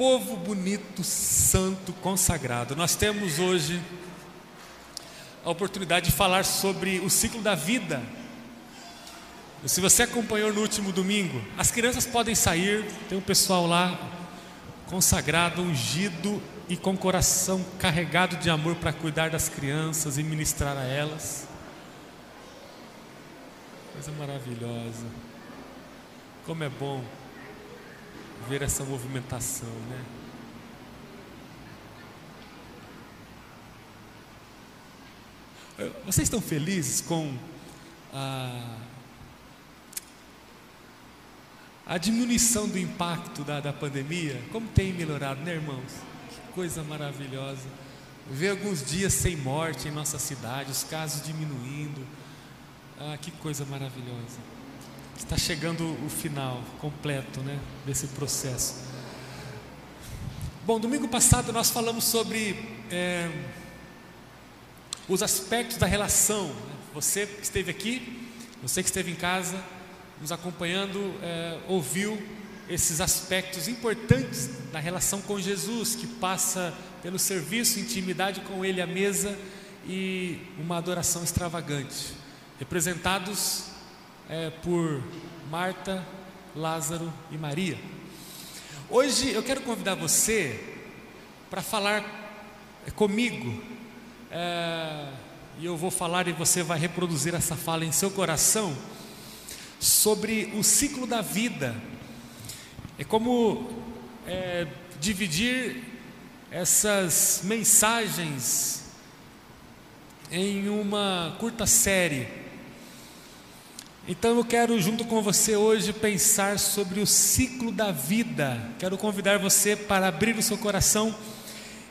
povo bonito, santo, consagrado. Nós temos hoje a oportunidade de falar sobre o ciclo da vida. Se você acompanhou no último domingo, as crianças podem sair, tem um pessoal lá consagrado, ungido e com coração carregado de amor para cuidar das crianças e ministrar a elas. Coisa maravilhosa. Como é bom ver essa movimentação, né? Vocês estão felizes com a, a diminuição do impacto da, da pandemia? Como tem melhorado, né, irmãos? Que coisa maravilhosa. Ver alguns dias sem morte em nossa cidade, os casos diminuindo. Ah, que coisa maravilhosa. Está chegando o final completo né, desse processo. Bom, domingo passado nós falamos sobre é, os aspectos da relação. Né? Você que esteve aqui, você que esteve em casa, nos acompanhando, é, ouviu esses aspectos importantes da relação com Jesus, que passa pelo serviço, intimidade com Ele à mesa e uma adoração extravagante, representados é, por Marta, Lázaro e Maria. Hoje eu quero convidar você para falar comigo, é, e eu vou falar e você vai reproduzir essa fala em seu coração, sobre o ciclo da vida. É como é, dividir essas mensagens em uma curta série. Então eu quero, junto com você hoje, pensar sobre o ciclo da vida. Quero convidar você para abrir o seu coração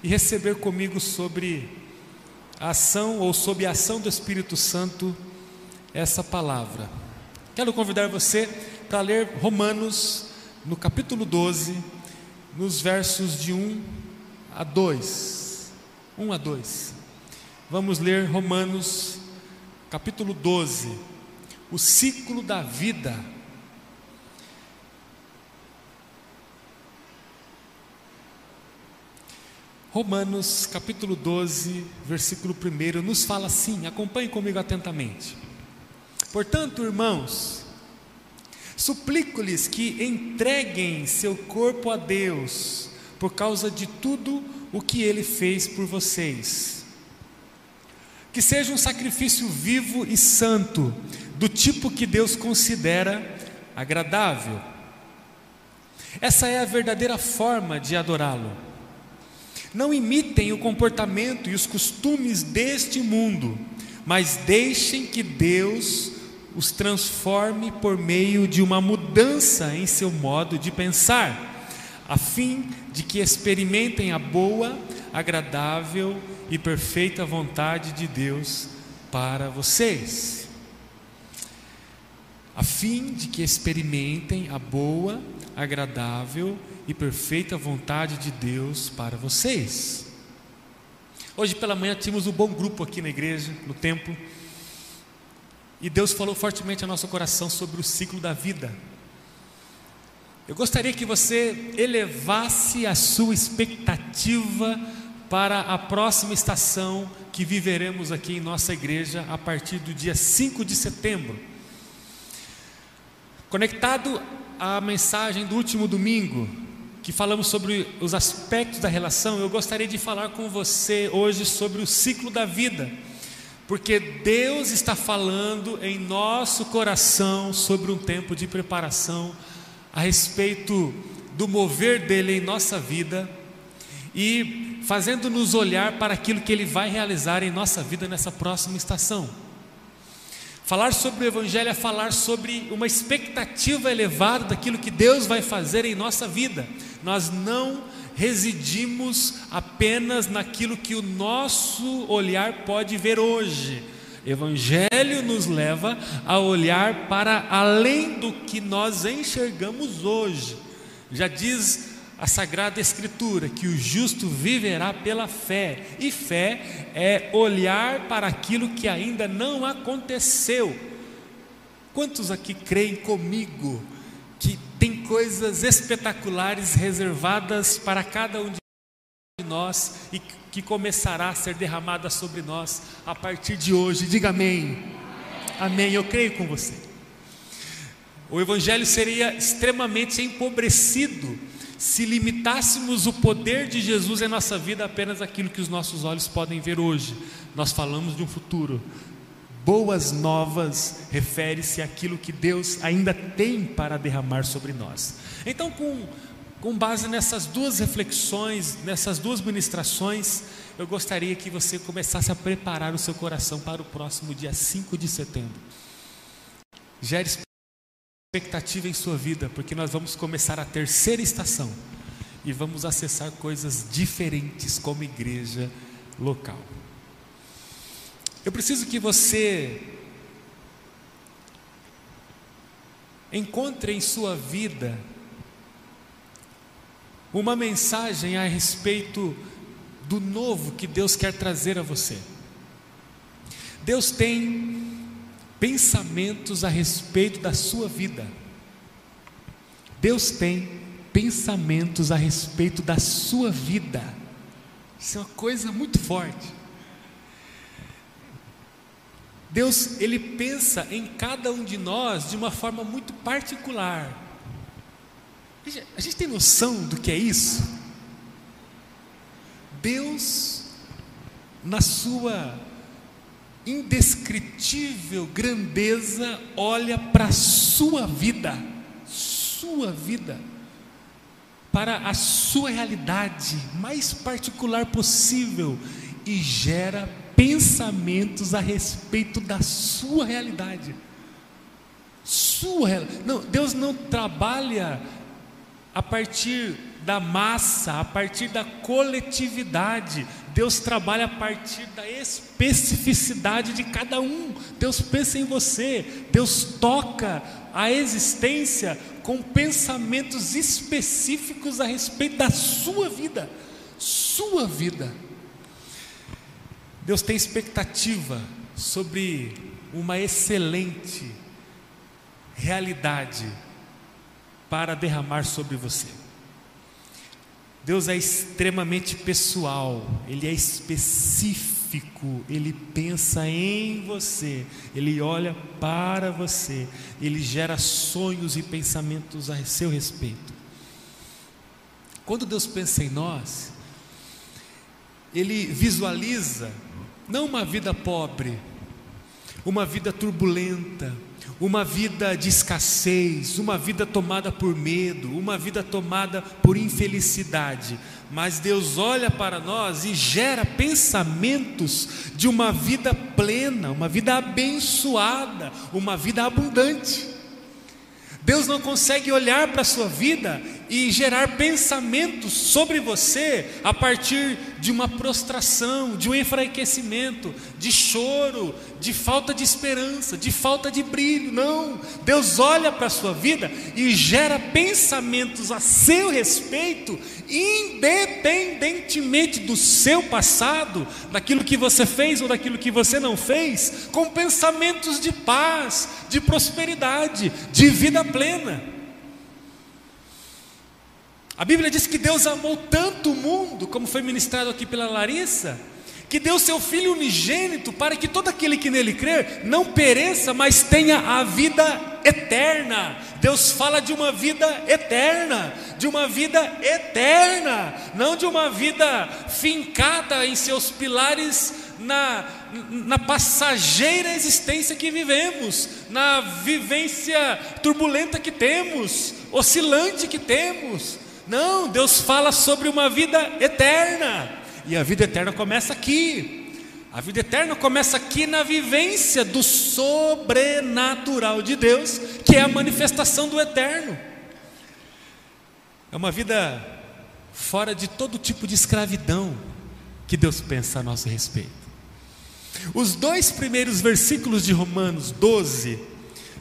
e receber comigo sobre a ação ou sob a ação do Espírito Santo essa palavra. Quero convidar você para ler Romanos no capítulo 12, nos versos de 1 a 2. 1 a 2. Vamos ler Romanos capítulo 12, o ciclo da vida. Romanos capítulo 12, versículo 1 nos fala assim, acompanhe comigo atentamente. Portanto, irmãos, suplico-lhes que entreguem seu corpo a Deus, por causa de tudo o que ele fez por vocês. Que seja um sacrifício vivo e santo, do tipo que Deus considera agradável. Essa é a verdadeira forma de adorá-lo. Não imitem o comportamento e os costumes deste mundo, mas deixem que Deus os transforme por meio de uma mudança em seu modo de pensar, a fim de que experimentem a boa, agradável e perfeita vontade de Deus para vocês. A fim de que experimentem a boa, agradável e perfeita vontade de Deus para vocês. Hoje pela manhã tínhamos um bom grupo aqui na igreja, no templo, e Deus falou fortemente ao nosso coração sobre o ciclo da vida. Eu gostaria que você elevasse a sua expectativa para a próxima estação que viveremos aqui em nossa igreja a partir do dia 5 de setembro. Conectado à mensagem do último domingo, que falamos sobre os aspectos da relação, eu gostaria de falar com você hoje sobre o ciclo da vida, porque Deus está falando em nosso coração sobre um tempo de preparação a respeito do mover dele em nossa vida e fazendo-nos olhar para aquilo que ele vai realizar em nossa vida nessa próxima estação. Falar sobre o Evangelho é falar sobre uma expectativa elevada daquilo que Deus vai fazer em nossa vida. Nós não residimos apenas naquilo que o nosso olhar pode ver hoje. Evangelho nos leva a olhar para além do que nós enxergamos hoje. Já diz a Sagrada Escritura que o justo viverá pela fé, e fé é olhar para aquilo que ainda não aconteceu. Quantos aqui creem comigo que tem coisas espetaculares reservadas para cada um de nós e que começará a ser derramada sobre nós a partir de hoje. Diga amém. Amém. Eu creio com você. O Evangelho seria extremamente empobrecido se limitássemos o poder de Jesus em nossa vida apenas aquilo que os nossos olhos podem ver hoje. Nós falamos de um futuro. Boas novas refere-se àquilo que Deus ainda tem para derramar sobre nós. Então, com, com base nessas duas reflexões, nessas duas ministrações, eu gostaria que você começasse a preparar o seu coração para o próximo dia 5 de setembro. Gere expectativa em sua vida, porque nós vamos começar a terceira estação e vamos acessar coisas diferentes como igreja local. Eu preciso que você encontre em sua vida uma mensagem a respeito do novo que Deus quer trazer a você. Deus tem pensamentos a respeito da sua vida. Deus tem pensamentos a respeito da sua vida. Isso é uma coisa muito forte. Deus, ele pensa em cada um de nós de uma forma muito particular. A gente tem noção do que é isso? Deus, na sua indescritível grandeza olha para a sua vida, sua vida, para a sua realidade mais particular possível e gera pensamentos a respeito da sua realidade. Sua, não, Deus não trabalha a partir da massa, a partir da coletividade. Deus trabalha a partir da especificidade de cada um. Deus pensa em você, Deus toca a existência com pensamentos específicos a respeito da sua vida. Sua vida. Deus tem expectativa sobre uma excelente realidade para derramar sobre você. Deus é extremamente pessoal, Ele é específico, Ele pensa em você, Ele olha para você, Ele gera sonhos e pensamentos a seu respeito. Quando Deus pensa em nós, Ele visualiza não uma vida pobre, uma vida turbulenta, uma vida de escassez, uma vida tomada por medo, uma vida tomada por infelicidade. Mas Deus olha para nós e gera pensamentos de uma vida plena, uma vida abençoada, uma vida abundante. Deus não consegue olhar para a sua vida e gerar pensamentos sobre você a partir de uma prostração, de um enfraquecimento, de choro, de falta de esperança, de falta de brilho. Não, Deus olha para a sua vida e gera pensamentos a seu respeito, independentemente do seu passado, daquilo que você fez ou daquilo que você não fez, com pensamentos de paz, de prosperidade, de vida plena. A Bíblia diz que Deus amou tanto o mundo, como foi ministrado aqui pela Larissa, que deu seu Filho unigênito para que todo aquele que nele crer não pereça, mas tenha a vida eterna. Deus fala de uma vida eterna, de uma vida eterna, não de uma vida fincada em seus pilares na, na passageira existência que vivemos, na vivência turbulenta que temos, oscilante que temos não, Deus fala sobre uma vida eterna. E a vida eterna começa aqui. A vida eterna começa aqui na vivência do sobrenatural de Deus, que é a manifestação do eterno. É uma vida fora de todo tipo de escravidão que Deus pensa a nosso respeito. Os dois primeiros versículos de Romanos 12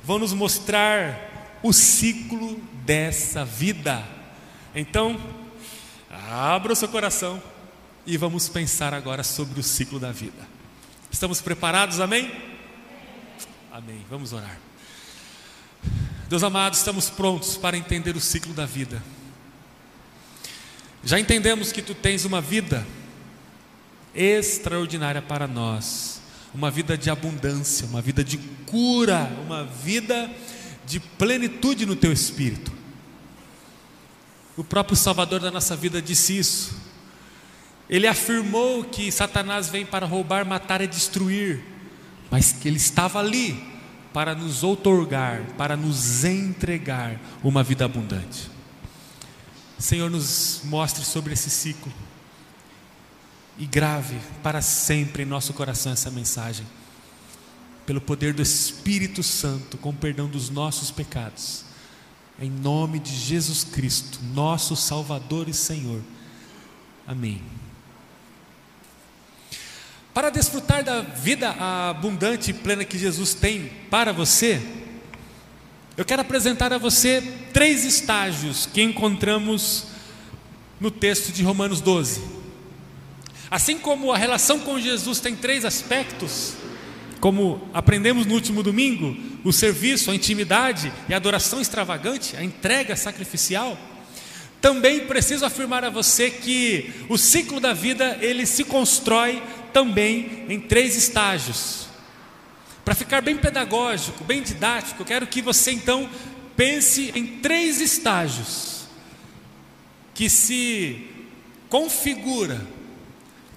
vão nos mostrar o ciclo dessa vida. Então, abra o seu coração e vamos pensar agora sobre o ciclo da vida. Estamos preparados, amém? Amém. Vamos orar. Deus amado, estamos prontos para entender o ciclo da vida. Já entendemos que tu tens uma vida extraordinária para nós, uma vida de abundância, uma vida de cura, uma vida de plenitude no teu espírito. O próprio Salvador da nossa vida disse isso. Ele afirmou que Satanás vem para roubar, matar e destruir, mas que ele estava ali para nos outorgar, para nos entregar uma vida abundante. Senhor, nos mostre sobre esse ciclo e grave para sempre em nosso coração essa mensagem, pelo poder do Espírito Santo, com perdão dos nossos pecados, em nome de Jesus Cristo, nosso Salvador e Senhor. Amém. Para desfrutar da vida abundante e plena que Jesus tem para você, eu quero apresentar a você três estágios que encontramos no texto de Romanos 12. Assim como a relação com Jesus tem três aspectos, como aprendemos no último domingo, o serviço, a intimidade e a adoração extravagante, a entrega sacrificial, também preciso afirmar a você que o ciclo da vida ele se constrói também em três estágios. Para ficar bem pedagógico, bem didático, quero que você então pense em três estágios que se configura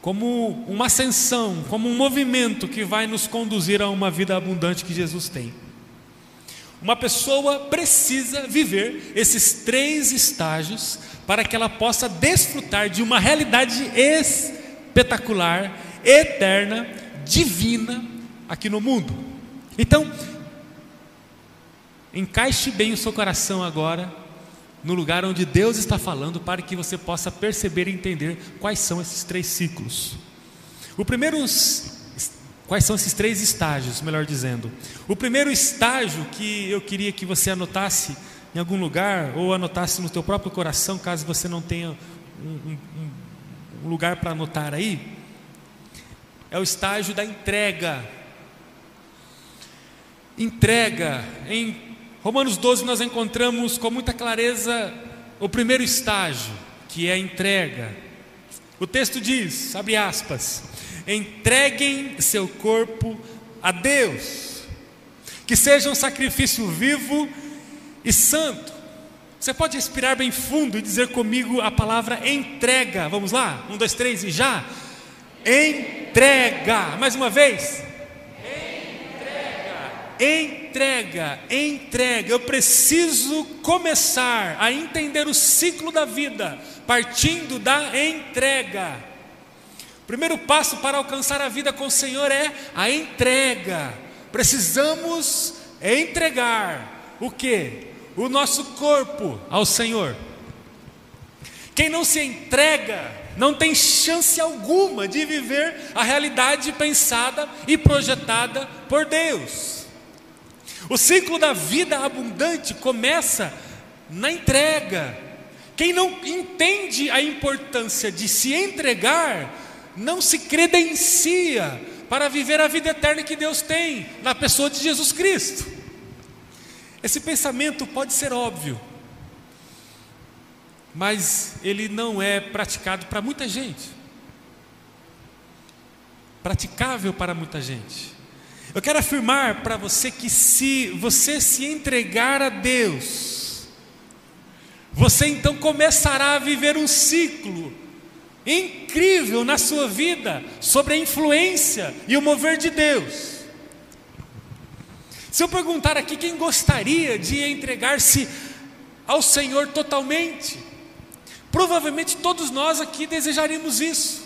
como uma ascensão, como um movimento que vai nos conduzir a uma vida abundante que Jesus tem. Uma pessoa precisa viver esses três estágios para que ela possa desfrutar de uma realidade espetacular eterna, divina aqui no mundo. Então, encaixe bem o seu coração agora no lugar onde Deus está falando para que você possa perceber e entender quais são esses três ciclos. O primeiro quais são esses três estágios, melhor dizendo. O primeiro estágio que eu queria que você anotasse em algum lugar ou anotasse no teu próprio coração, caso você não tenha um, um, um lugar para anotar aí, é o estágio da entrega. Entrega. Em Romanos 12 nós encontramos com muita clareza o primeiro estágio, que é a entrega. O texto diz, abre aspas, entreguem seu corpo a Deus, que seja um sacrifício vivo e santo. Você pode respirar bem fundo e dizer comigo a palavra entrega. Vamos lá? Um, dois, três e já. Entrega. Mais uma vez. Entrega. Entrega. Eu preciso começar a entender o ciclo da vida partindo da entrega. O primeiro passo para alcançar a vida com o Senhor é a entrega. Precisamos entregar o que? O nosso corpo ao Senhor. Quem não se entrega não tem chance alguma de viver a realidade pensada e projetada por Deus. O ciclo da vida abundante começa na entrega. Quem não entende a importância de se entregar, não se credencia para viver a vida eterna que Deus tem na pessoa de Jesus Cristo. Esse pensamento pode ser óbvio, mas ele não é praticado para muita gente. Praticável para muita gente. Eu quero afirmar para você que se você se entregar a Deus, você então começará a viver um ciclo incrível na sua vida sobre a influência e o mover de Deus. Se eu perguntar aqui quem gostaria de entregar-se ao Senhor totalmente, Provavelmente todos nós aqui desejaríamos isso.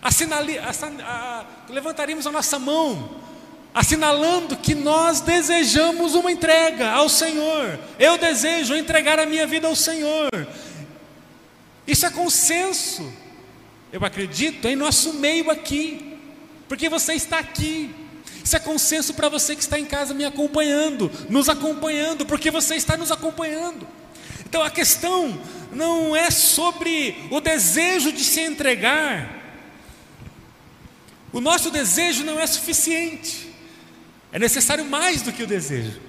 Assinali, assin, a, levantaríamos a nossa mão, assinalando que nós desejamos uma entrega ao Senhor. Eu desejo entregar a minha vida ao Senhor. Isso é consenso, eu acredito, em nosso meio aqui, porque você está aqui. Isso é consenso para você que está em casa me acompanhando, nos acompanhando, porque você está nos acompanhando. Então a questão não é sobre o desejo de se entregar. O nosso desejo não é suficiente. É necessário mais do que o desejo.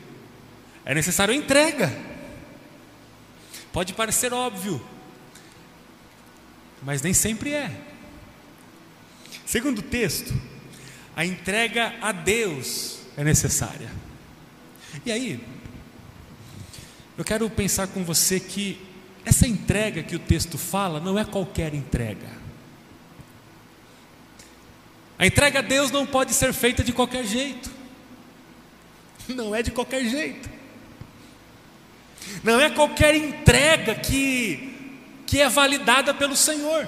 é necessário entrega. Pode parecer óbvio, mas nem sempre é. Segundo o texto, a entrega a Deus é necessária. E aí, eu quero pensar com você que essa entrega que o texto fala não é qualquer entrega. A entrega a Deus não pode ser feita de qualquer jeito. Não é de qualquer jeito. Não é qualquer entrega que, que é validada pelo Senhor.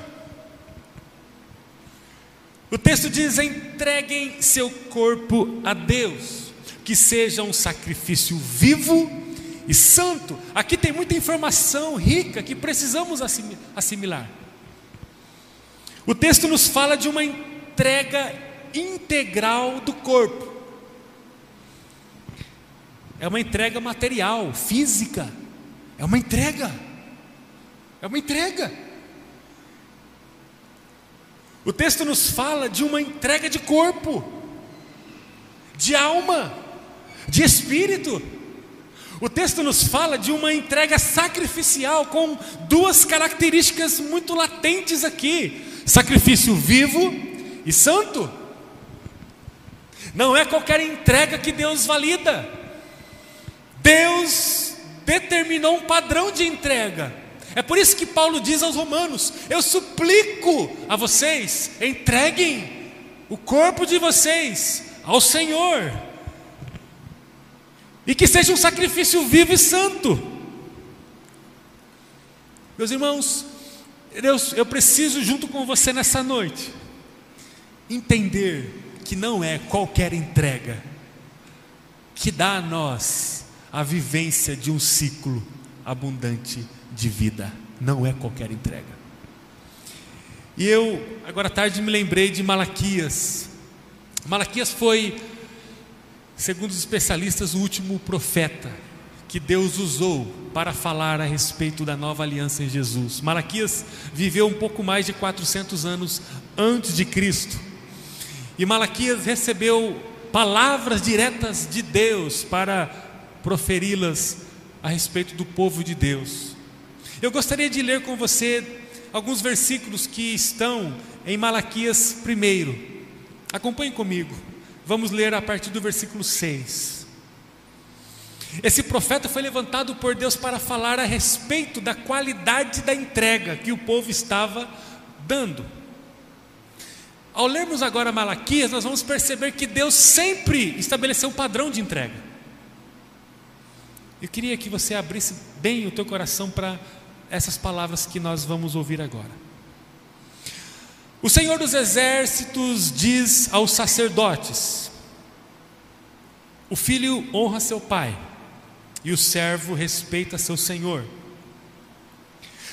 O texto diz: entreguem seu corpo a Deus, que seja um sacrifício vivo e santo. Aqui tem muita informação rica que precisamos assimilar. O texto nos fala de uma entrega integral do corpo. É uma entrega material, física. É uma entrega. É uma entrega. O texto nos fala de uma entrega de corpo, de alma, de espírito. O texto nos fala de uma entrega sacrificial com duas características muito latentes aqui: sacrifício vivo e santo. Não é qualquer entrega que Deus valida. Deus determinou um padrão de entrega. É por isso que Paulo diz aos Romanos: Eu suplico a vocês, entreguem o corpo de vocês ao Senhor, e que seja um sacrifício vivo e santo. Meus irmãos, Deus, eu preciso, junto com você nessa noite, entender que não é qualquer entrega que dá a nós a vivência de um ciclo abundante de vida, não é qualquer entrega. E eu, agora à tarde, me lembrei de Malaquias. Malaquias foi, segundo os especialistas, o último profeta que Deus usou para falar a respeito da nova aliança em Jesus. Malaquias viveu um pouco mais de 400 anos antes de Cristo. E Malaquias recebeu palavras diretas de Deus para proferi-las a respeito do povo de Deus. Eu gostaria de ler com você alguns versículos que estão em Malaquias 1. Acompanhe comigo. Vamos ler a partir do versículo 6. Esse profeta foi levantado por Deus para falar a respeito da qualidade da entrega que o povo estava dando. Ao lermos agora Malaquias, nós vamos perceber que Deus sempre estabeleceu um padrão de entrega. Eu queria que você abrisse bem o teu coração para essas palavras que nós vamos ouvir agora. O Senhor dos Exércitos diz aos sacerdotes: O filho honra seu pai, e o servo respeita seu senhor.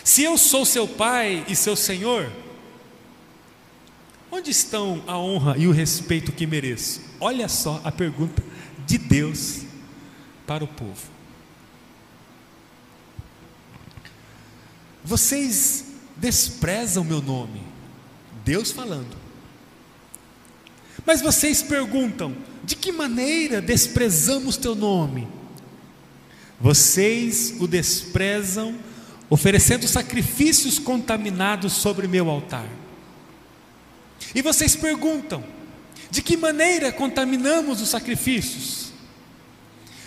Se eu sou seu pai e seu senhor, onde estão a honra e o respeito que mereço? Olha só a pergunta de Deus para o povo. Vocês desprezam meu nome. Deus falando. Mas vocês perguntam: de que maneira desprezamos teu nome? Vocês o desprezam, oferecendo sacrifícios contaminados sobre meu altar. E vocês perguntam: de que maneira contaminamos os sacrifícios?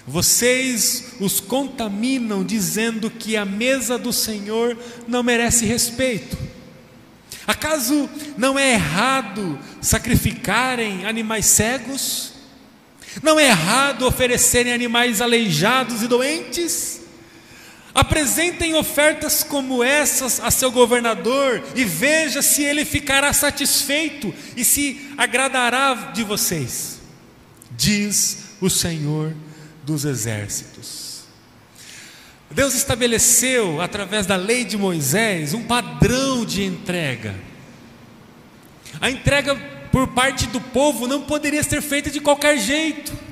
Vocês os contaminam dizendo que a mesa do Senhor não merece respeito. Acaso não é errado sacrificarem animais cegos? Não é errado oferecerem animais aleijados e doentes? Apresentem ofertas como essas a seu governador e veja se ele ficará satisfeito e se agradará de vocês, diz o Senhor dos exércitos. Deus estabeleceu, através da lei de Moisés, um padrão de entrega. A entrega por parte do povo não poderia ser feita de qualquer jeito.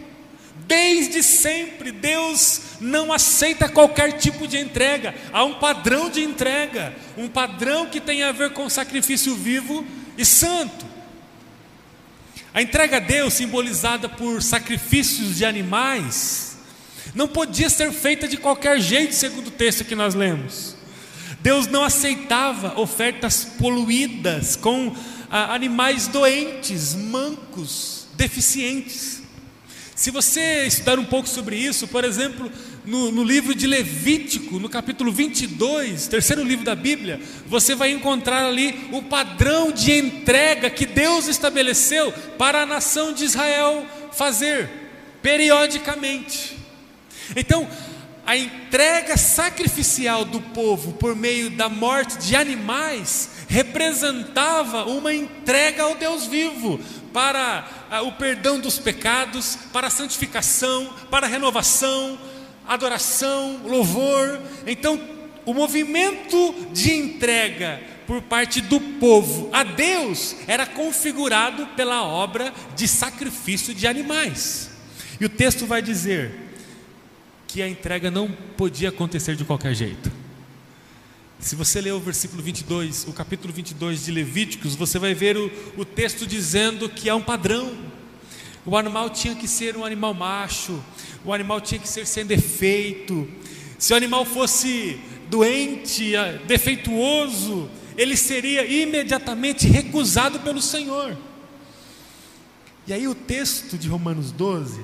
Desde sempre, Deus não aceita qualquer tipo de entrega. Há um padrão de entrega, um padrão que tem a ver com sacrifício vivo e santo. A entrega a Deus, simbolizada por sacrifícios de animais, Não podia ser feita de qualquer jeito, segundo o texto que nós lemos. Deus não aceitava ofertas poluídas com ah, animais doentes, mancos, deficientes. Se você estudar um pouco sobre isso, por exemplo, no, no, livro de Levítico, no capítulo 22, terceiro livro da Bíblia, você vai encontrar ali o padrão de entrega que Deus estabeleceu para a nação de Israel fazer periodicamente. Então, a entrega sacrificial do povo por meio da morte de animais representava uma entrega ao Deus vivo para o perdão dos pecados, para a santificação, para a renovação, adoração, louvor. Então, o movimento de entrega por parte do povo a Deus era configurado pela obra de sacrifício de animais. E o texto vai dizer que a entrega não podia acontecer de qualquer jeito. Se você ler o versículo 22, o capítulo 22 de Levíticos, você vai ver o, o texto dizendo que há um padrão. O animal tinha que ser um animal macho, o animal tinha que ser sem defeito. Se o animal fosse doente, ah, defeituoso, ele seria imediatamente recusado pelo Senhor. E aí o texto de Romanos 12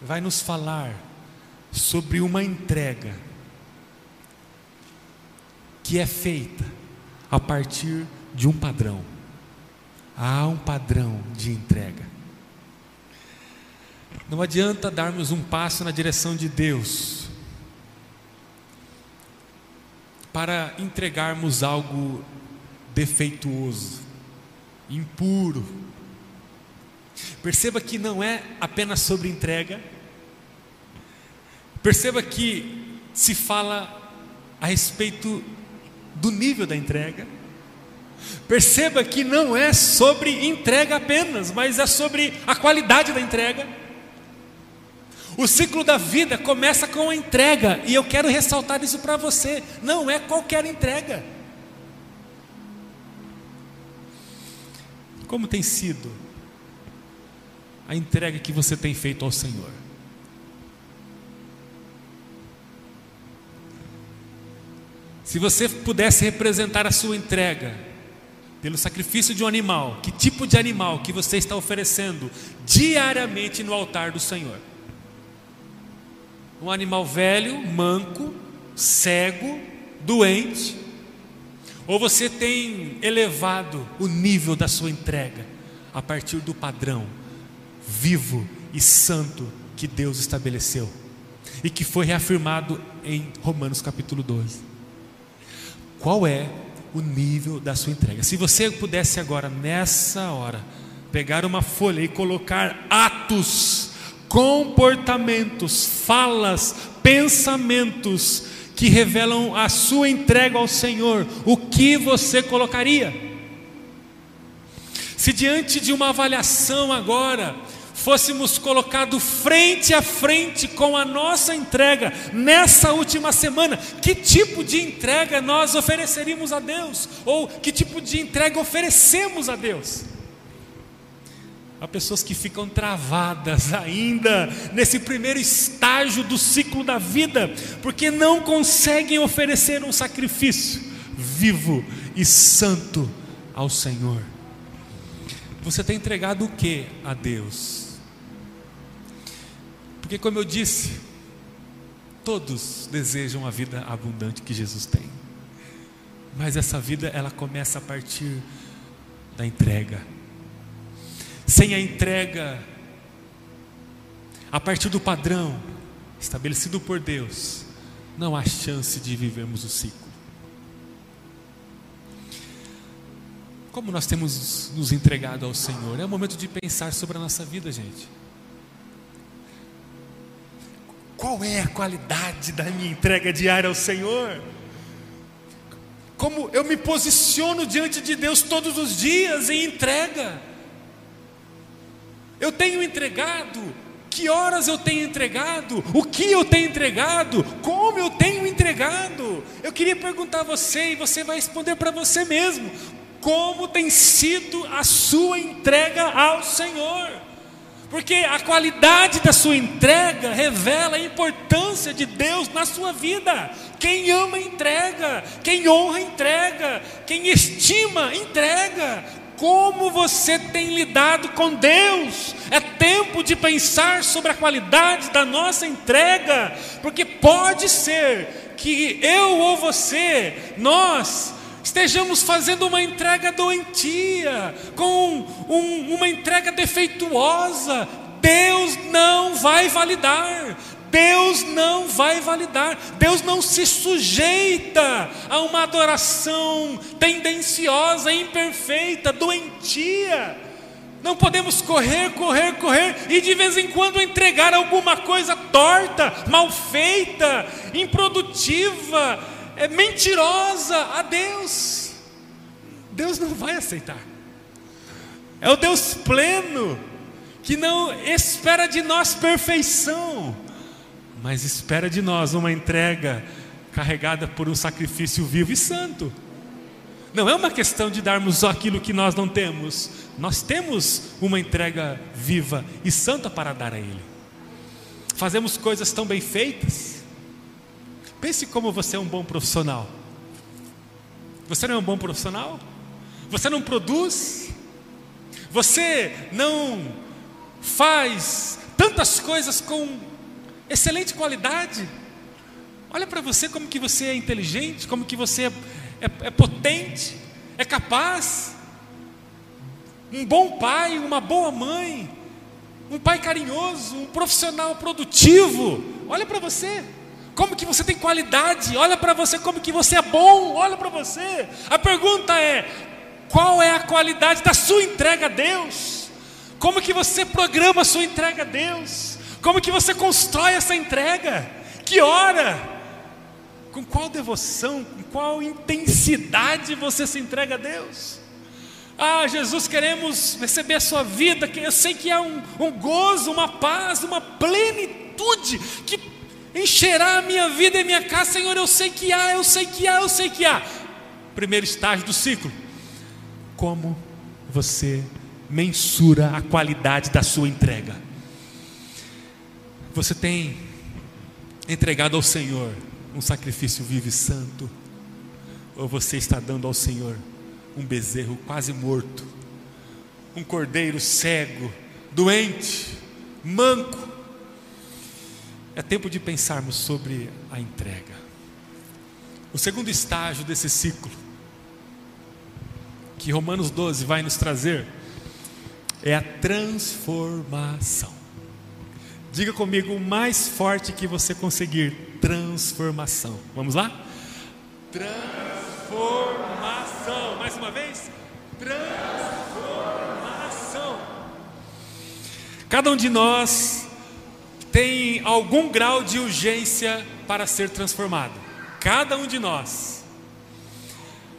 vai nos falar sobre uma entrega que é feita a partir de um padrão. Há um padrão de entrega. Não adianta darmos um passo na direção de Deus para entregarmos algo defeituoso, impuro. Perceba que não é apenas sobre entrega. Perceba que se fala a respeito do nível da entrega. Perceba que não é sobre entrega apenas, mas é sobre a qualidade da entrega. O ciclo da vida começa com a entrega, e eu quero ressaltar isso para você: não é qualquer entrega. Como tem sido a entrega que você tem feito ao Senhor? Se você pudesse representar a sua entrega pelo sacrifício de um animal, que tipo de animal que você está oferecendo diariamente no altar do Senhor? Um animal velho, manco, cego, doente? Ou você tem elevado o nível da sua entrega a partir do padrão vivo e santo que Deus estabeleceu e que foi reafirmado em Romanos capítulo 12? Qual é o nível da sua entrega. Se você pudesse agora, nessa hora, pegar uma folha e colocar atos, comportamentos, falas, pensamentos que revelam a sua entrega ao Senhor, o que você colocaria? Se diante de uma avaliação agora, fôssemos colocados frente a frente com a nossa entrega nessa última semana, que tipo de entrega nós ofereceríamos a Deus? Ou que tipo de entrega oferecemos a Deus? Há pessoas que ficam travadas ainda nesse primeiro estágio do ciclo da vida, porque não conseguem oferecer um sacrifício vivo e santo ao Senhor. Você tem entregado o que a Deus? Porque, como eu disse, todos desejam a vida abundante que Jesus tem. Mas essa vida, ela começa a partir da entrega. Sem a entrega, a partir do padrão estabelecido por Deus, não há chance de vivermos o ciclo. Como nós temos nos entregado ao Senhor? É o momento de pensar sobre a nossa vida, gente. Qual é a qualidade da minha entrega diária ao Senhor? Como eu me posiciono diante de Deus todos os dias em entrega? Eu tenho entregado? Que horas eu tenho entregado? O que eu tenho entregado? Como eu tenho entregado? Eu queria perguntar a você e você vai responder para você mesmo: como tem sido a sua entrega ao Senhor? Porque a qualidade da sua entrega revela a importância de Deus na sua vida. Quem ama, entrega. Quem honra, entrega. Quem estima, entrega. Como você tem lidado com Deus? É tempo de pensar sobre a qualidade da nossa entrega, porque pode ser que eu ou você, nós, estejamos fazendo uma entrega doentia, com um, uma entrega defeituosa, Deus não vai validar. Deus não vai validar, Deus não se sujeita a uma adoração tendenciosa, imperfeita, doentia. Não podemos correr, correr, correr e de vez em quando entregar alguma coisa torta, mal feita, improdutiva, é, mentirosa a Deus. Deus não vai aceitar. É o Deus pleno que não espera de nós perfeição, mas espera de nós uma entrega carregada por um sacrifício vivo e santo. Não é uma questão de darmos aquilo que nós não temos, nós temos uma entrega viva e santa para dar a Ele. Fazemos coisas tão bem feitas. Pense como você é um bom profissional. Você não é um bom profissional? Você não produz? Você não faz tantas coisas com excelente qualidade? Olha para você como que você é inteligente, como que você é, é, é potente, é capaz. Um bom pai, uma boa mãe, um pai carinhoso, um profissional produtivo. Olha para você, como que você tem qualidade. Olha para você como que você é bom. Olha para você. A pergunta é: qual é a qualidade da sua entrega a Deus? Como que você programa a sua entrega a Deus? Como que você constrói essa entrega? Que hora? Com qual devoção, com qual intensidade você se entrega a Deus? Ah, Jesus, queremos receber a sua vida, que eu sei que há um, um gozo, uma paz, uma plenitude que encherá a minha vida e minha casa, Senhor. Eu sei que há, eu sei que há, eu sei que há. Primeiro estágio do ciclo: como você mensura a qualidade da sua entrega? Você tem entregado ao Senhor um sacrifício vivo e santo? Ou você está dando ao Senhor um bezerro quase morto, um cordeiro cego, doente, manco? É tempo de pensarmos sobre a entrega. O segundo estágio desse ciclo, que Romanos 12 vai nos trazer, é a transformação. Diga comigo o mais forte que você conseguir: transformação. Vamos lá? Transformação. Mais uma vez? Transformação. Cada um de nós tem algum grau de urgência para ser transformado. Cada um de nós.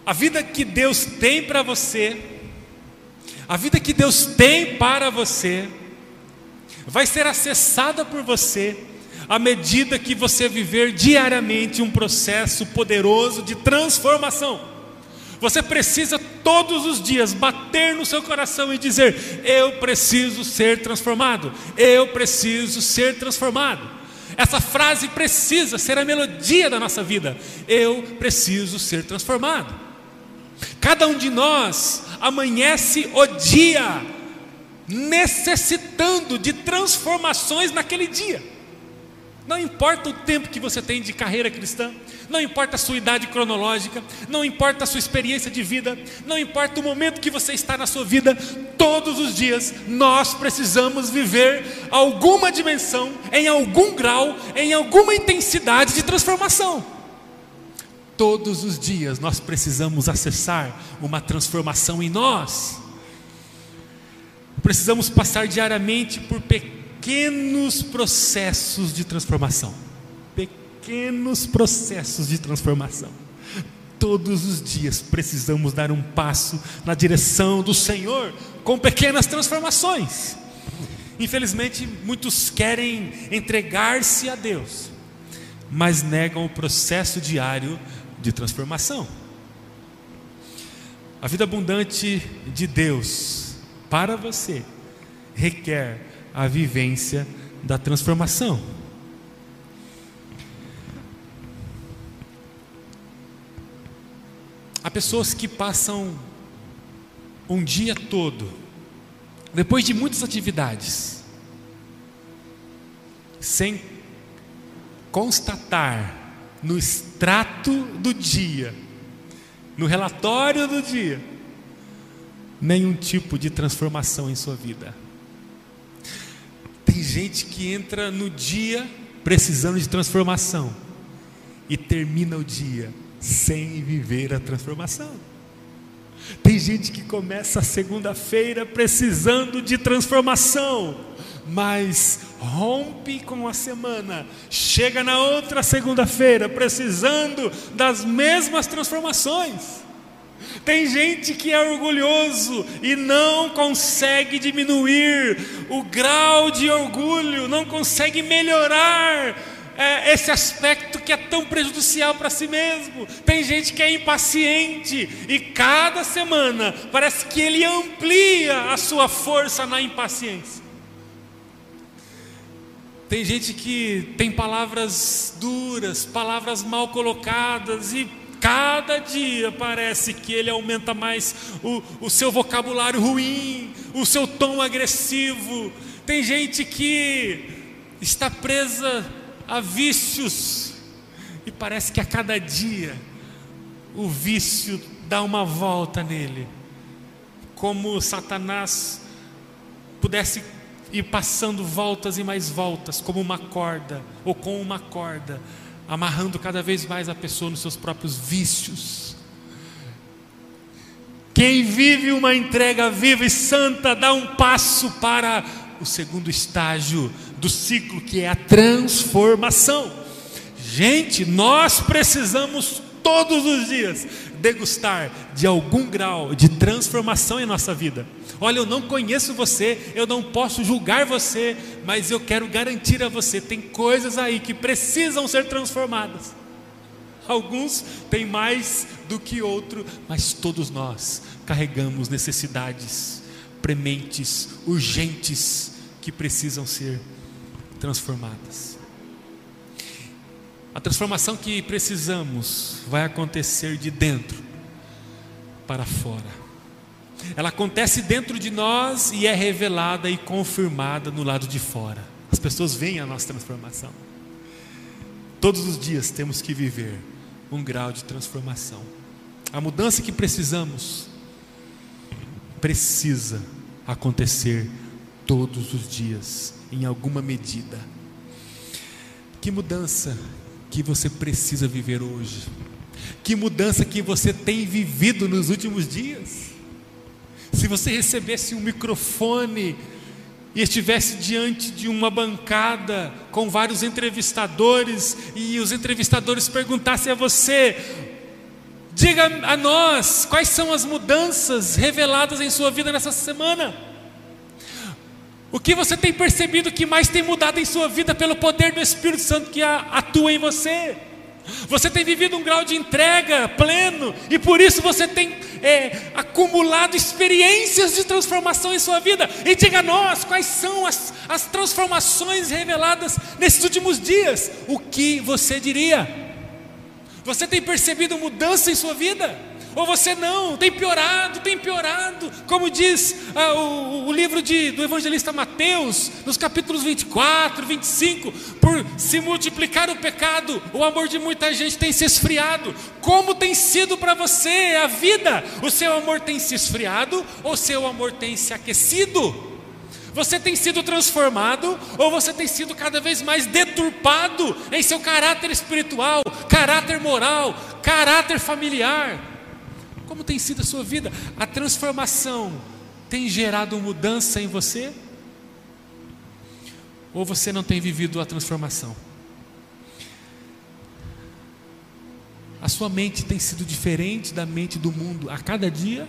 A vida que Deus tem para você, a vida que Deus tem para você, vai ser acessada por você à medida que você viver diariamente um processo poderoso de transformação. Você precisa todos os dias bater no seu coração e dizer: Eu preciso ser transformado, eu preciso ser transformado. Essa frase precisa ser a melodia da nossa vida. Eu preciso ser transformado. Cada um de nós amanhece o dia necessitando de transformações naquele dia. Não importa o tempo que você tem de carreira cristã, não importa a sua idade cronológica, não importa a sua experiência de vida, não importa o momento que você está na sua vida, todos os dias nós precisamos viver alguma dimensão, em algum grau, em alguma intensidade de transformação. Todos os dias nós precisamos acessar uma transformação em nós. Precisamos passar diariamente por pequenos processos de transformação. Pequenos processos de transformação. Todos os dias precisamos dar um passo na direção do Senhor com pequenas transformações. Infelizmente, muitos querem entregar-se a Deus, mas negam o processo diário de transformação. A vida abundante de Deus para você requer a vivência da transformação. Há pessoas que passam um dia todo, depois de muitas atividades, sem constatar no extrato do dia, no relatório do dia, nenhum tipo de transformação em sua vida. Gente que entra no dia precisando de transformação e termina o dia sem viver a transformação. Tem gente que começa a segunda-feira precisando de transformação, mas rompe com a semana, chega na outra segunda-feira precisando das mesmas transformações. Tem gente que é orgulhoso e não consegue diminuir o grau de orgulho, não consegue melhorar é, esse aspecto que é tão prejudicial para si mesmo. Tem gente que é impaciente e cada semana parece que ele amplia a sua força na impaciência. Tem gente que tem palavras duras, palavras mal colocadas e cada dia parece que ele aumenta mais o, o seu vocabulário ruim, o seu tom agressivo. Tem gente que está presa a vícios e parece que a cada dia o vício dá uma volta nele, como Satanás pudesse ir passando voltas e mais voltas, como uma corda, ou com uma corda, amarrando cada vez mais a pessoa nos seus próprios vícios. Quem vive uma entrega viva e santa dá um passo para o segundo estágio do ciclo, que é a transformação. Gente, nós precisamos todos os dias degustar de algum grau de transformação em nossa vida. Olha, eu não conheço você, eu não posso julgar você, mas eu quero garantir a você: tem coisas aí que precisam ser transformadas. Alguns têm mais do que outro, mas todos nós carregamos necessidades prementes, urgentes, que precisam ser transformadas. A transformação que precisamos vai acontecer de dentro para fora. Ela acontece dentro de nós e é revelada e confirmada no lado de fora. As pessoas veem a nossa transformação. Todos os dias temos que viver um grau de transformação. A mudança que precisamos precisa acontecer todos os dias, em alguma medida. Que mudança que você precisa viver hoje? Que mudança que você tem vivido nos últimos dias? Se você recebesse um microfone e estivesse diante de uma bancada com vários entrevistadores e os entrevistadores perguntassem a você: diga a nós quais são as mudanças reveladas em sua vida nessa semana. O que você tem percebido que mais tem mudado em sua vida pelo poder do Espírito Santo que atua em você? Você tem vivido um grau de entrega pleno e por isso você tem é, acumulado experiências de transformação em sua vida. E diga a nós quais são as, as transformações reveladas nesses últimos dias. O que você diria? Você tem percebido mudança em sua vida? Ou você não, tem piorado, tem piorado, como diz ah, o, o, livro de, do evangelista Mateus, nos capítulos 24, 25, por se multiplicar o pecado, o amor de muita gente tem se esfriado. Como tem sido para você a vida? O seu amor tem se esfriado ou seu amor tem se aquecido? Você tem sido transformado ou você tem sido cada vez mais deturpado em seu caráter espiritual, caráter moral, caráter familiar? Como tem sido a sua vida? A transformação tem gerado mudança em você? Ou você não tem vivido a transformação? A sua mente tem sido diferente da mente do mundo a cada dia?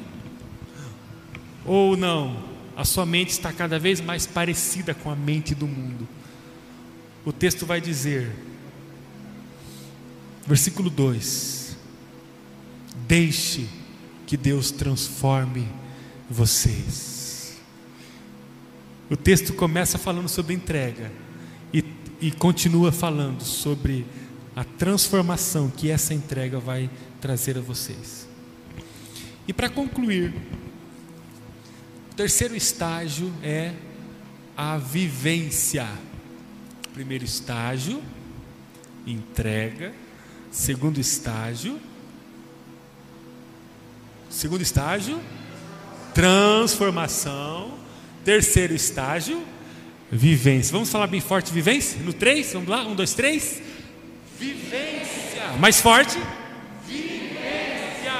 Ou não? A sua mente está cada vez mais parecida com a mente do mundo. O texto vai dizer, versículo 2: Deixe que Deus transforme vocês. O texto começa falando sobre entrega e, e continua falando sobre a transformação que essa entrega vai trazer a vocês. E para concluir, o terceiro estágio é a vivência. Primeiro estágio, entrega. Segundo estágio, segundo estágio, transformação. Terceiro estágio, vivência. Vamos falar bem forte, vivência? No três, vamos lá? Um, dois, três. Vivência. Mais forte. Vivência.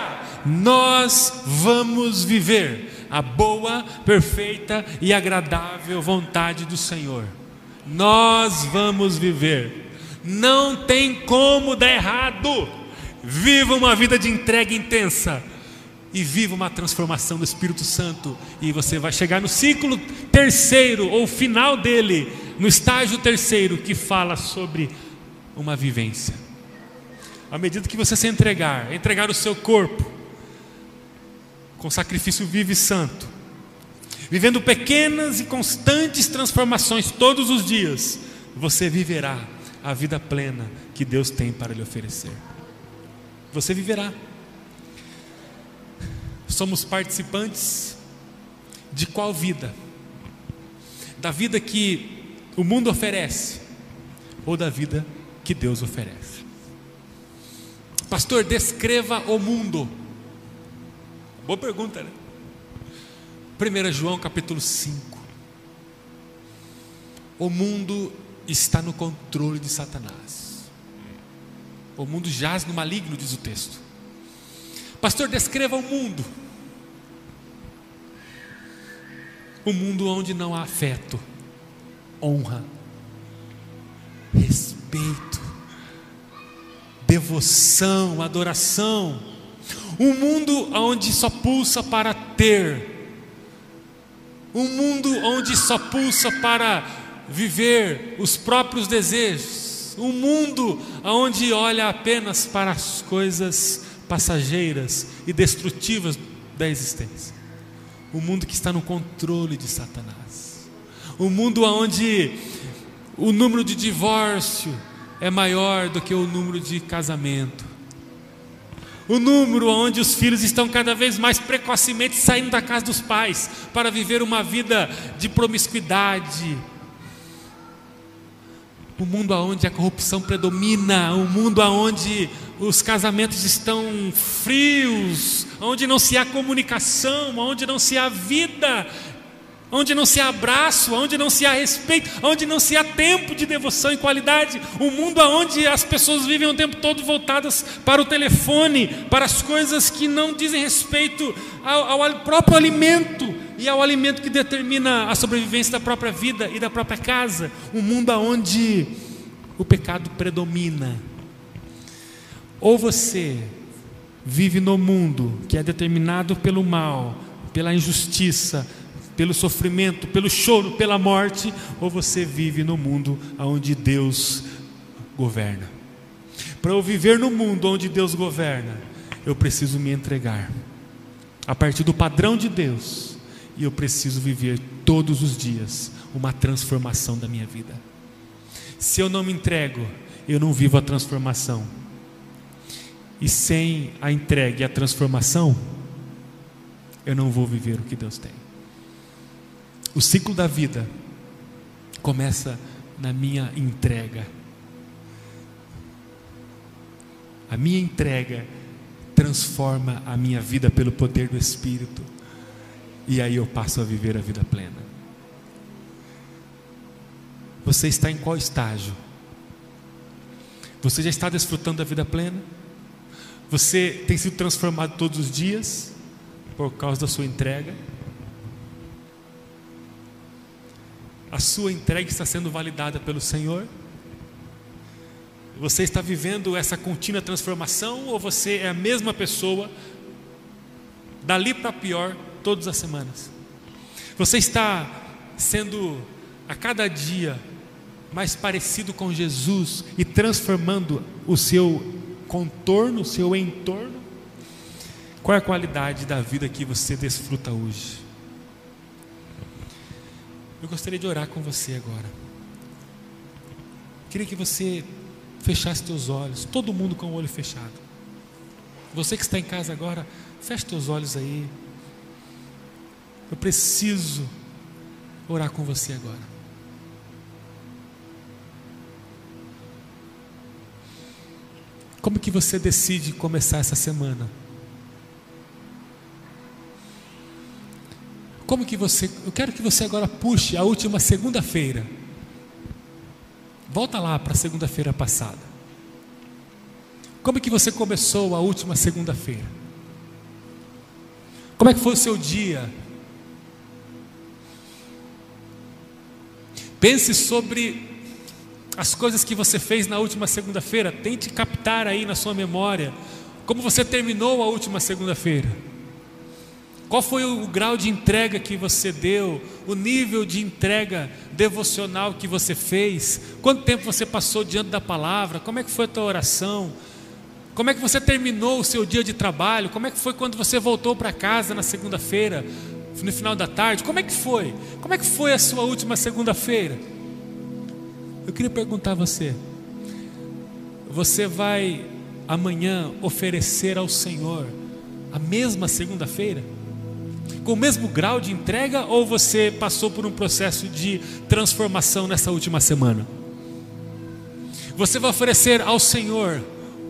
Nós vamos viver a boa, perfeita e agradável vontade do Senhor. Nós vamos viver. Não tem como dar errado. Viva uma vida de entrega intensa e viva uma transformação do Espírito Santo, e você vai chegar no ciclo terceiro, ou final dele, no estágio terceiro, que fala sobre uma vivência. À medida que você se entregar, entregar o seu corpo, com sacrifício vivo e santo, vivendo pequenas e constantes transformações todos os dias, você viverá a vida plena que Deus tem para lhe oferecer. Você viverá somos participantes de qual vida? Da vida que o mundo oferece ou da vida que Deus oferece? Pastor, descreva o mundo. Boa pergunta, né? 1 João capítulo 5. O mundo está no controle de Satanás. O mundo jaz no maligno, diz o texto. Pastor, descreva o mundo. O mundo onde não há afeto, honra, respeito, devoção, adoração. Um mundo onde só pulsa para ter. Um mundo onde só pulsa para viver os próprios desejos. Um mundo onde olha apenas para as coisas passageiras e destrutivas da existência. O mundo que está no controle de Satanás. O mundo onde o número de divórcio é maior do que o número de casamento. O número onde os filhos estão cada vez mais precocemente saindo da casa dos pais para viver uma vida de promiscuidade, o mundo onde a corrupção predomina, o mundo onde os casamentos estão frios, onde não se há comunicação, onde não se há vida, onde não se há abraço, onde não se há respeito, onde não se há tempo de devoção e qualidade, um mundo onde as pessoas vivem o tempo todo voltadas para o telefone, para as coisas que não dizem respeito ao, ao próprio alimento e ao alimento que determina a sobrevivência da própria vida e da própria casa, um mundo onde o pecado predomina. Ou você vive no mundo que é determinado pelo mal, pela injustiça, pelo sofrimento, pelo choro, pela morte, ou você vive no mundo onde Deus governa. Para eu viver no mundo onde Deus governa, eu preciso me entregar a partir do padrão de Deus, e eu preciso viver todos os dias uma transformação da minha vida. Se eu não me entrego, eu não vivo a transformação. E sem a entrega e a transformação, eu não vou viver o que Deus tem. O ciclo da vida começa na minha entrega. A minha entrega transforma a minha vida pelo poder do Espírito. E aí eu passo a viver a vida plena. Você está em qual estágio? Você já está desfrutando da vida plena? Você tem sido transformado todos os dias por causa da sua entrega? A sua entrega está sendo validada pelo Senhor? Você está vivendo essa contínua transformação ou você é a mesma pessoa, dali para pior, todas as semanas? Você está sendo a cada dia mais parecido com Jesus e transformando o seu contorno, o seu entorno? Qual é a qualidade da vida que você desfruta hoje? Eu gostaria de orar com você agora. Queria que você fechasse teus olhos, todo mundo com o olho fechado. Você que está em casa agora, feche teus olhos aí. Eu preciso orar com você agora. Como que você decide começar essa semana? Como que você. Eu quero que você agora puxe a última segunda-feira. Volta lá para a segunda-feira passada. Como que você começou a última segunda-feira? Como é que foi o seu dia? Pense sobre as coisas que você fez na última segunda-feira. Tente captar aí na sua memória como você terminou a última segunda-feira. Qual foi o grau de entrega que você deu? O nível de entrega devocional que você fez? Quanto tempo você passou diante da palavra? Como é que foi a tua oração? Como é que você terminou o seu dia de trabalho? Como é que foi quando você voltou para casa na segunda-feira, no final da tarde? Como é que foi? Como é que foi a sua última segunda-feira? Eu queria perguntar a você: você vai amanhã oferecer ao Senhor a mesma segunda-feira? com o mesmo grau de entrega ou você passou por um processo de transformação nessa última semana? Você vai oferecer ao Senhor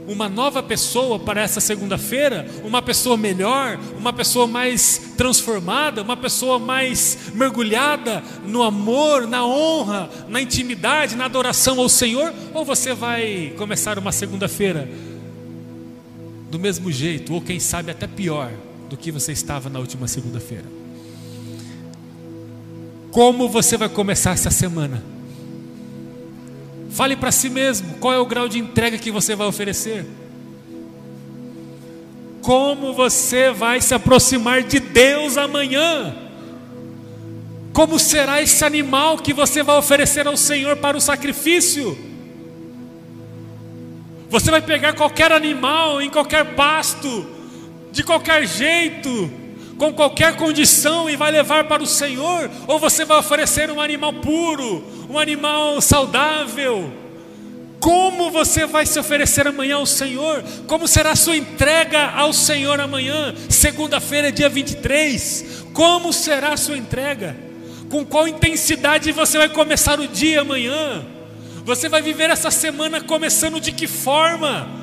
uma nova pessoa para essa segunda-feira, uma pessoa melhor, uma pessoa mais transformada, uma pessoa mais mergulhada no amor, na honra, na intimidade, na adoração ao Senhor, ou você vai começar uma segunda-feira do mesmo jeito, ou quem sabe até pior, do que você estava na última segunda-feira. Como você vai começar essa semana? Fale para si mesmo qual é o grau de entrega que você vai oferecer. Como você vai se aproximar de Deus amanhã? Como será esse animal que você vai oferecer ao Senhor para o sacrifício? Você vai pegar qualquer animal em qualquer pasto de qualquer jeito, com qualquer condição e vai levar para o Senhor? Ou você vai oferecer um animal puro, um animal saudável? Como você vai se oferecer amanhã ao Senhor? Como será a sua entrega ao Senhor amanhã? Segunda-feira, dia 23. Como será a sua entrega? Com qual intensidade você vai começar o dia amanhã? Você vai viver essa semana começando de que forma?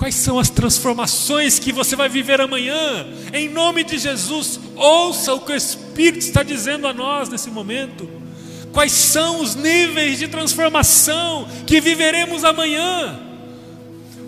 Quais são as transformações que você vai viver amanhã? Em nome de Jesus, ouça o que o Espírito está dizendo a nós nesse momento. Quais são os níveis de transformação que viveremos amanhã?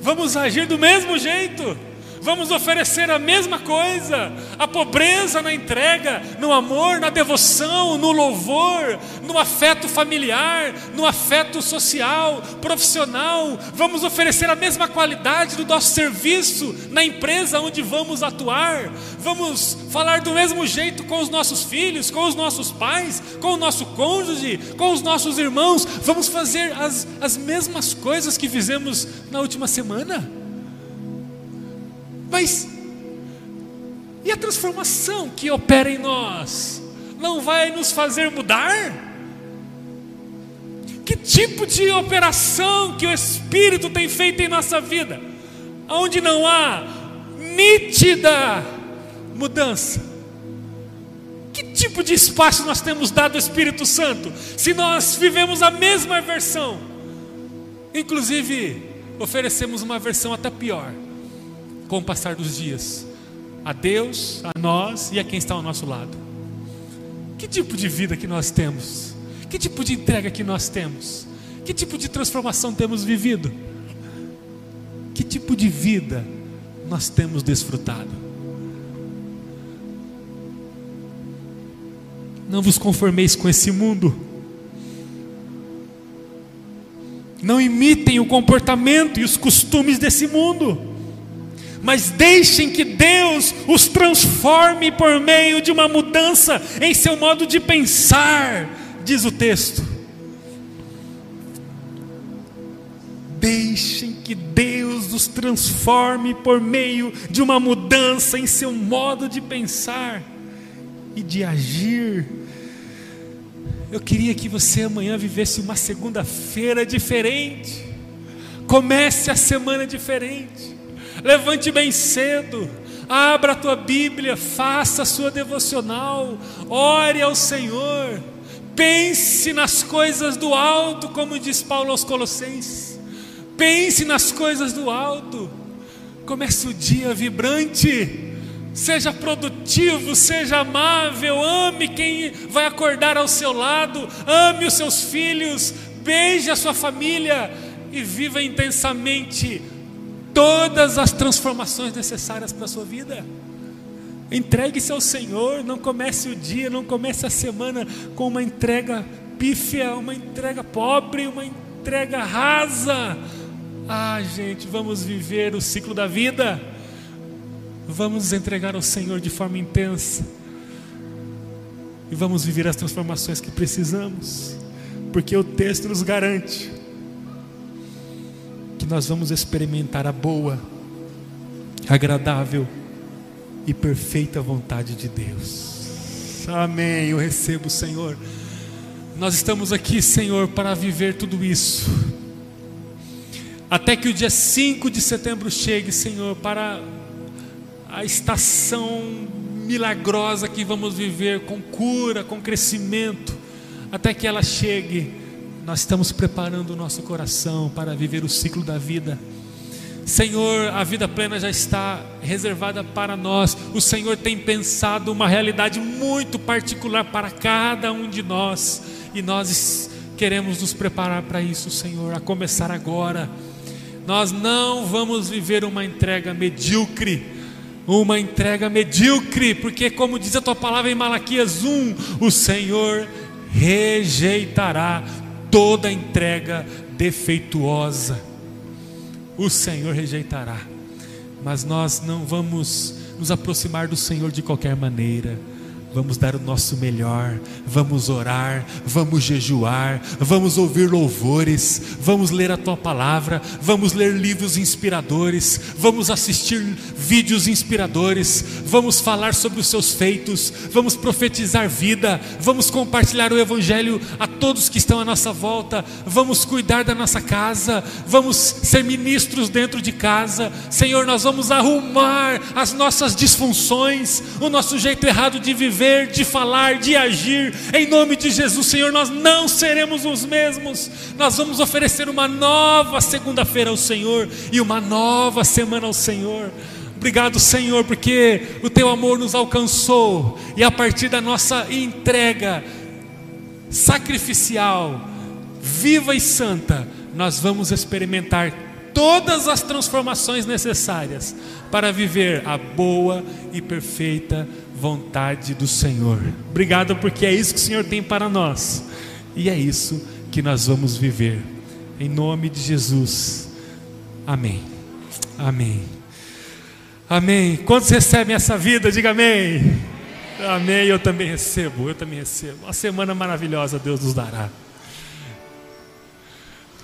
Vamos agir do mesmo jeito? Vamos oferecer a mesma coisa, a pobreza na entrega, no amor, na devoção, no louvor, no afeto familiar, no afeto social, profissional. Vamos oferecer a mesma qualidade do nosso serviço na empresa onde vamos atuar. Vamos falar do mesmo jeito com os nossos filhos, com os nossos pais, com o nosso cônjuge, com os nossos irmãos. Vamos fazer as, as mesmas coisas que fizemos na última semana. Mas e a transformação que opera em nós não vai nos fazer mudar? Que tipo de operação que o Espírito tem feito em nossa vida, onde não há nítida mudança? Que tipo de espaço nós temos dado ao Espírito Santo, se nós vivemos a mesma versão? Inclusive, oferecemos uma versão até pior com o passar dos dias, a Deus, a nós e a quem está ao nosso lado. Que tipo de vida que nós temos? Que tipo de entrega que nós temos? Que tipo de transformação temos vivido? Que tipo de vida nós temos desfrutado? Não vos conformeis com esse mundo. Não imitem o comportamento e os costumes desse mundo mas deixem que Deus os transforme por meio de uma mudança em seu modo de pensar, diz o texto. Deixem que Deus os transforme por meio de uma mudança em seu modo de pensar. e de agir. Eu queria que você amanhã vivesse uma segunda-feira diferente. Comece a semana diferente. Levante bem cedo. Abra a tua Bíblia, faça a sua devocional, ore ao Senhor, pense nas coisas do alto, como diz Paulo aos Colossenses. Pense nas coisas do alto. Comece o dia vibrante. Seja produtivo, seja amável, ame quem vai acordar ao seu lado, ame os seus filhos, beije a sua família e viva intensamente todas as transformações necessárias para a sua vida. Entregue-se ao Senhor, não comece o dia, não comece a semana com uma entrega pífia, uma entrega pobre, uma entrega rasa. Ah, gente, vamos viver o ciclo da vida Vamos entregar ao Senhor de forma intensa. E vamos viver as transformações que precisamos. Porque o texto nos garante nós vamos experimentar a boa, agradável e perfeita vontade de Deus. Amém. Eu recebo, Senhor. Nós estamos aqui, Senhor, para viver tudo isso. Até que o dia 5 de setembro chegue, Senhor, para a estação milagrosa que vamos viver com cura, com crescimento, até que ela chegue. Nós estamos preparando o nosso coração para viver o ciclo da vida. Senhor, a vida plena já está reservada para nós. O Senhor tem pensado uma realidade muito particular para cada um de nós, e nós queremos nos preparar para isso, Senhor, a começar agora. Nós não vamos viver uma entrega medíocre uma entrega medíocre, porque, como diz a tua palavra em Malaquias 1, o Senhor rejeitará toda entrega defeituosa. O Senhor rejeitará, mas nós não vamos nos aproximar do Senhor de qualquer maneira Vamos dar o nosso melhor, vamos orar, vamos jejuar, vamos ouvir louvores, vamos ler a tua palavra, vamos ler livros inspiradores, vamos assistir vídeos inspiradores, vamos falar sobre os seus feitos, vamos profetizar vida, vamos compartilhar o evangelho a todos que estão à nossa volta, vamos cuidar da nossa casa, vamos ser ministros dentro de casa. Senhor, nós vamos arrumar as nossas disfunções, o nosso jeito errado de viver viver, de falar, de agir. Em nome de Jesus, Senhor, nós não seremos os mesmos. Nós vamos oferecer uma nova segunda-feira ao Senhor e uma nova semana ao Senhor. Obrigado, Senhor, porque o teu amor nos alcançou e a partir da nossa entrega sacrificial, viva e santa, nós vamos experimentar todas as transformações necessárias para viver a boa e perfeita vontade do Senhor. Obrigado porque é isso que o Senhor tem para nós. E é isso que nós vamos viver. Em nome de Jesus. Amém. Amém. Amém. Quantos recebem essa vida? Diga amém. Amém. Eu também recebo. Eu também recebo. Uma semana maravilhosa Deus nos dará.